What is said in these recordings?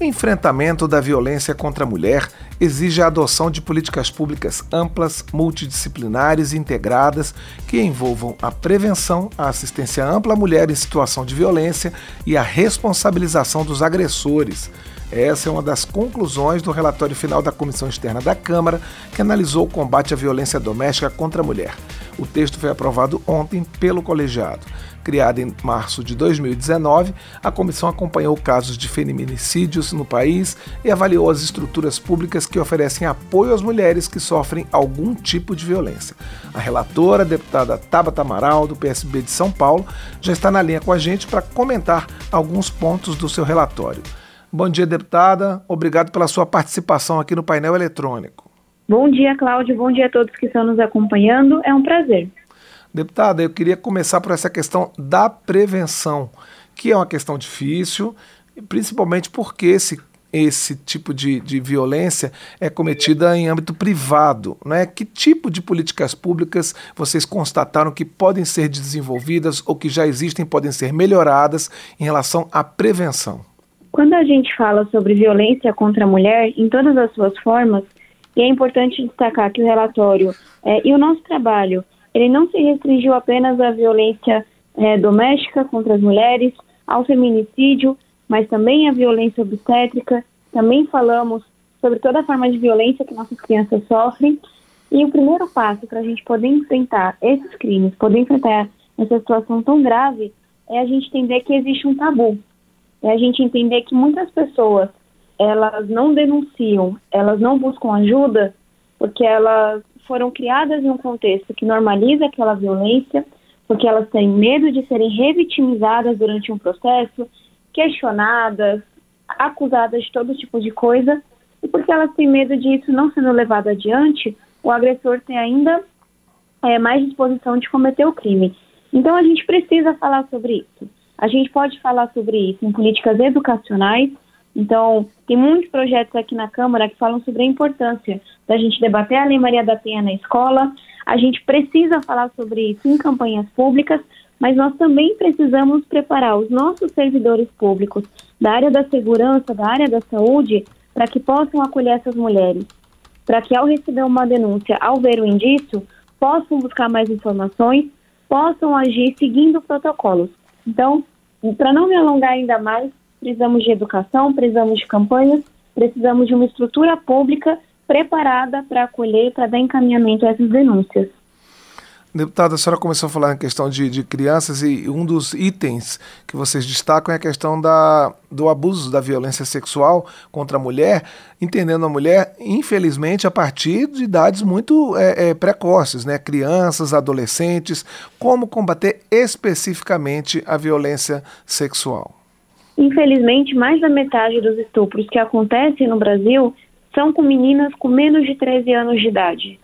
O enfrentamento da violência contra a mulher exige a adoção de políticas públicas amplas, multidisciplinares e integradas que envolvam a prevenção, a assistência ampla à mulher em situação de violência e a responsabilização dos agressores. Essa é uma das conclusões do relatório final da Comissão Externa da Câmara, que analisou o combate à violência doméstica contra a mulher. O texto foi aprovado ontem pelo colegiado. Criada em março de 2019, a comissão acompanhou casos de feminicídios no país e avaliou as estruturas públicas que oferecem apoio às mulheres que sofrem algum tipo de violência. A relatora, a deputada Tabata Amaral, do PSB de São Paulo, já está na linha com a gente para comentar alguns pontos do seu relatório. Bom dia, deputada. Obrigado pela sua participação aqui no painel eletrônico. Bom dia, Cláudio. Bom dia a todos que estão nos acompanhando. É um prazer. Deputada, eu queria começar por essa questão da prevenção, que é uma questão difícil, principalmente porque esse, esse tipo de, de violência é cometida em âmbito privado. Né? Que tipo de políticas públicas vocês constataram que podem ser desenvolvidas ou que já existem podem ser melhoradas em relação à prevenção? Quando a gente fala sobre violência contra a mulher, em todas as suas formas, e é importante destacar que o relatório é, e o nosso trabalho ele não se restringiu apenas à violência é, doméstica contra as mulheres, ao feminicídio, mas também à violência obstétrica. Também falamos sobre toda a forma de violência que nossas crianças sofrem. E o primeiro passo para a gente poder enfrentar esses crimes, poder enfrentar essa situação tão grave, é a gente entender que existe um tabu. É a gente entender que muitas pessoas elas não denunciam, elas não buscam ajuda porque elas foram criadas em um contexto que normaliza aquela violência, porque elas têm medo de serem revitimizadas durante um processo, questionadas, acusadas de todo tipo de coisa, e porque elas têm medo disso não sendo levado adiante, o agressor tem ainda é, mais disposição de cometer o crime. Então a gente precisa falar sobre isso. A gente pode falar sobre isso em políticas educacionais, então, tem muitos projetos aqui na Câmara que falam sobre a importância da gente debater a Lei Maria da Penha na escola. A gente precisa falar sobre isso em campanhas públicas, mas nós também precisamos preparar os nossos servidores públicos da área da segurança, da área da saúde, para que possam acolher essas mulheres. Para que, ao receber uma denúncia, ao ver o indício, possam buscar mais informações, possam agir seguindo protocolos. Então, para não me alongar ainda mais, precisamos de educação, precisamos de campanhas, precisamos de uma estrutura pública preparada para acolher, para dar encaminhamento a essas denúncias. Deputada, a senhora começou a falar em questão de, de, crianças e um dos itens que vocês destacam é a questão da, do abuso da violência sexual contra a mulher, entendendo a mulher, infelizmente, a partir de idades muito é, é, precoces, né? crianças, adolescentes. Como combater especificamente a violência sexual? Infelizmente, mais da metade dos estupros que acontecem no Brasil são com meninas com menos de 13 anos de idade.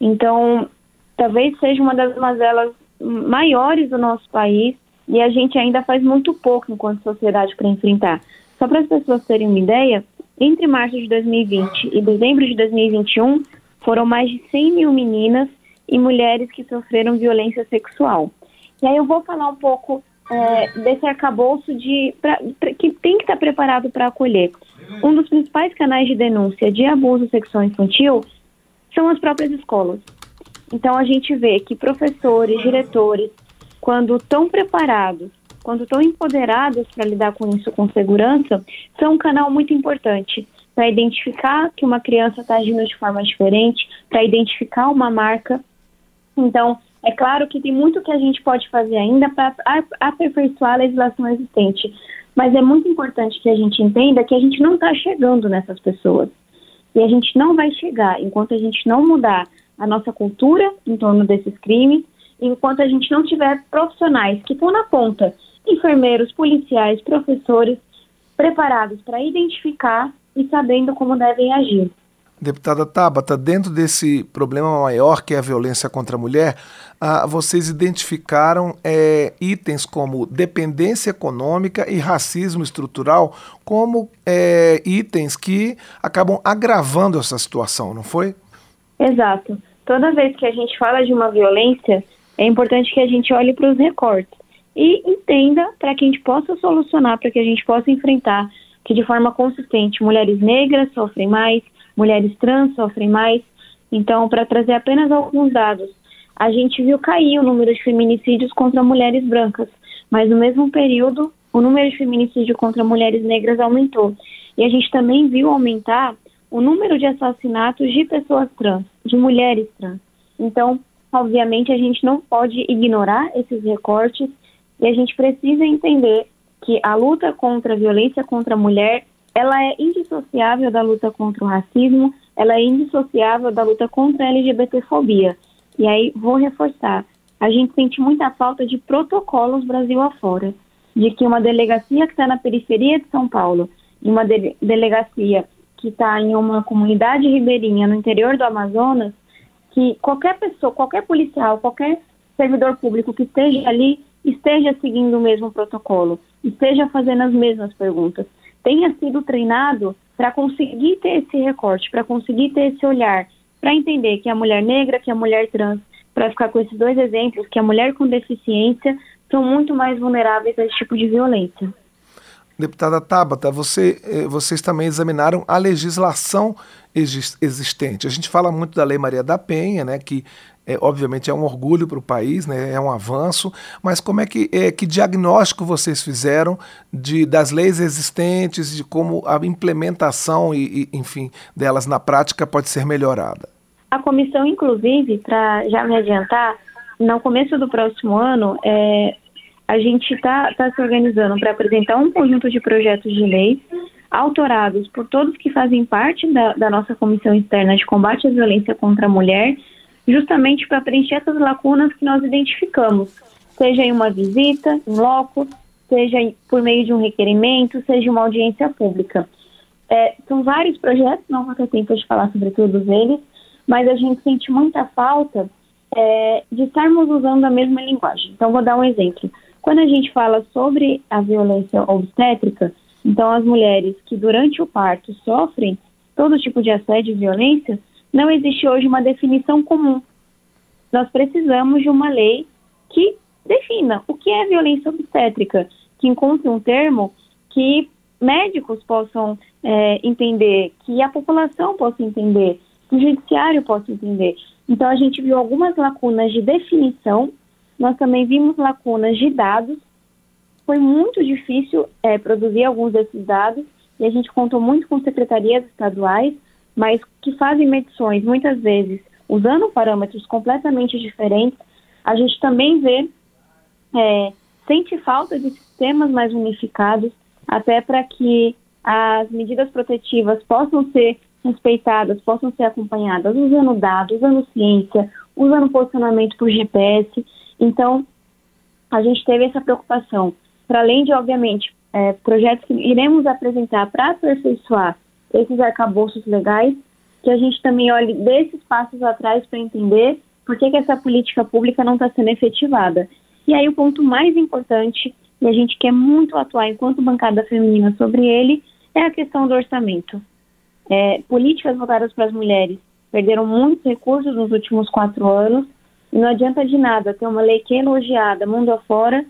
Então, talvez seja uma das mazelas maiores do nosso país e a gente ainda faz muito pouco enquanto sociedade para enfrentar. Só para as pessoas terem uma ideia, entre março de 2020 e dezembro de 2021, foram mais de 100 mil meninas e mulheres que sofreram violência sexual. E aí eu vou falar um pouco é, desse arcabouço de, pra, pra, que tem que estar preparado para acolher. Um dos principais canais de denúncia de abuso sexual infantil são as próprias escolas. Então a gente vê que professores, diretores, quando estão preparados, quando estão empoderados para lidar com isso com segurança, são um canal muito importante para identificar que uma criança está agindo de forma diferente, para identificar uma marca. Então, é claro que tem muito que a gente pode fazer ainda para aperfeiçoar a legislação existente, mas é muito importante que a gente entenda que a gente não está chegando nessas pessoas. E a gente não vai chegar enquanto a gente não mudar a nossa cultura em torno desses crimes, enquanto a gente não tiver profissionais que estão na ponta, enfermeiros, policiais, professores, preparados para identificar e sabendo como devem agir. Deputada Tabata, dentro desse problema maior que é a violência contra a mulher, ah, vocês identificaram é, itens como dependência econômica e racismo estrutural como é, itens que acabam agravando essa situação, não foi? Exato. Toda vez que a gente fala de uma violência, é importante que a gente olhe para os recortes e entenda para que a gente possa solucionar, para que a gente possa enfrentar que de forma consistente mulheres negras sofrem mais, mulheres trans sofrem mais. Então, para trazer apenas alguns dados, a gente viu cair o número de feminicídios contra mulheres brancas, mas no mesmo período o número de feminicídio contra mulheres negras aumentou. E a gente também viu aumentar o número de assassinatos de pessoas trans, de mulheres trans. Então, obviamente, a gente não pode ignorar esses recortes e a gente precisa entender que a luta contra a violência contra a mulher, ela é indissociável da luta contra o racismo, ela é indissociável da luta contra a LGBTfobia. E aí, vou reforçar, a gente sente muita falta de protocolos Brasil afora, de que uma delegacia que está na periferia de São Paulo e uma de delegacia que está em uma comunidade ribeirinha no interior do Amazonas, que qualquer pessoa, qualquer policial, qualquer servidor público que esteja ali esteja seguindo o mesmo protocolo, esteja fazendo as mesmas perguntas, tenha sido treinado para conseguir ter esse recorte, para conseguir ter esse olhar, para entender que a mulher negra, que a mulher trans, para ficar com esses dois exemplos, que a mulher com deficiência são muito mais vulneráveis a esse tipo de violência. Deputada Tabata, você, eh, vocês também examinaram a legislação existente. A gente fala muito da Lei Maria da Penha, né, que é, obviamente é um orgulho para o país, né, é um avanço, mas como é que, é, que diagnóstico vocês fizeram de, das leis existentes, de como a implementação e, e enfim, delas na prática pode ser melhorada? A comissão, inclusive, para já me adiantar, no começo do próximo ano, é, a gente está tá se organizando para apresentar um conjunto de projetos de lei autorados por todos que fazem parte da, da nossa Comissão Externa de Combate à Violência contra a Mulher, justamente para preencher essas lacunas que nós identificamos, seja em uma visita, em loco, seja por meio de um requerimento, seja uma audiência pública. É, são vários projetos, não vou ter tempo de falar sobre todos eles, mas a gente sente muita falta é, de estarmos usando a mesma linguagem. Então, vou dar um exemplo. Quando a gente fala sobre a violência obstétrica, então as mulheres que durante o parto sofrem todo tipo de assédio e violência, não existe hoje uma definição comum. Nós precisamos de uma lei que defina o que é violência obstétrica, que encontre um termo que médicos possam é, entender, que a população possa entender, que o judiciário possa entender. Então, a gente viu algumas lacunas de definição nós também vimos lacunas de dados. Foi muito difícil é, produzir alguns desses dados e a gente contou muito com secretarias estaduais, mas que fazem medições muitas vezes usando parâmetros completamente diferentes. A gente também vê, é, sente falta de sistemas mais unificados, até para que as medidas protetivas possam ser respeitadas, possam ser acompanhadas usando dados, usando ciência, usando posicionamento por GPS. Então, a gente teve essa preocupação, para além de, obviamente, é, projetos que iremos apresentar para aperfeiçoar esses arcabouços legais, que a gente também olhe desses passos atrás para entender por que, que essa política pública não está sendo efetivada. E aí o ponto mais importante, e a gente quer muito atuar enquanto bancada feminina sobre ele, é a questão do orçamento. É, políticas voltadas para as mulheres perderam muitos recursos nos últimos quatro anos não adianta de nada ter uma lei que é elogiada mundo afora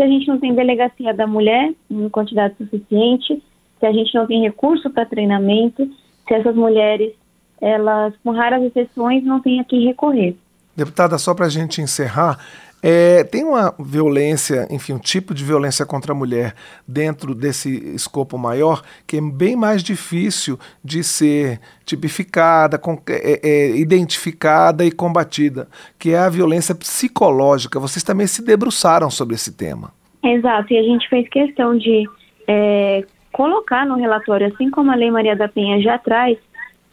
se a gente não tem delegacia da mulher em quantidade suficiente, se a gente não tem recurso para treinamento, se essas mulheres, elas, com raras exceções, não têm a quem recorrer. Deputada, só para a gente encerrar, é, tem uma violência, enfim, um tipo de violência contra a mulher dentro desse escopo maior que é bem mais difícil de ser tipificada, com, é, é, identificada e combatida, que é a violência psicológica. Vocês também se debruçaram sobre esse tema. Exato, e a gente fez questão de é, colocar no relatório, assim como a Lei Maria da Penha já traz,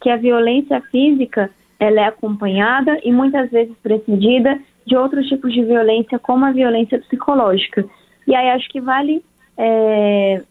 que a violência física ela é acompanhada e muitas vezes precedida de outros tipos de violência, como a violência psicológica. E aí acho que vale é,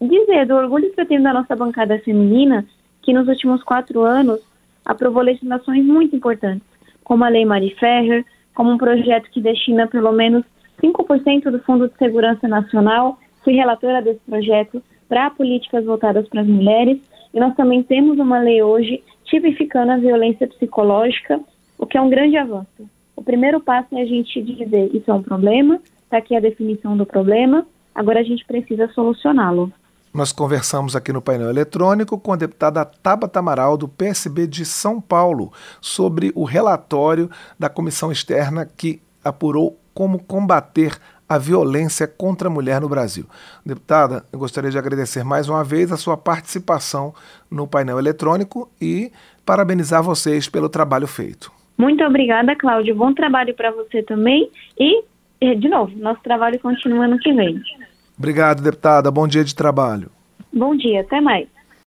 dizer do orgulho que eu tenho da nossa bancada feminina, que nos últimos quatro anos aprovou legislações muito importantes, como a Lei Marie Ferrer, como um projeto que destina pelo menos 5% do Fundo de Segurança Nacional. Fui relatora desse projeto para políticas voltadas para as mulheres. E nós também temos uma lei hoje tipificando a violência psicológica, o que é um grande avanço. O primeiro passo é a gente dizer isso é um problema, está aqui a definição do problema, agora a gente precisa solucioná-lo. Nós conversamos aqui no painel eletrônico com a deputada Tabata Amaral, do PSB de São Paulo, sobre o relatório da comissão externa que apurou como combater a violência contra a mulher no Brasil. Deputada, eu gostaria de agradecer mais uma vez a sua participação no painel eletrônico e parabenizar vocês pelo trabalho feito. Muito obrigada, Cláudio. Bom trabalho para você também. E, de novo, nosso trabalho continua ano que vem. Obrigado, deputada. Bom dia de trabalho. Bom dia, até mais.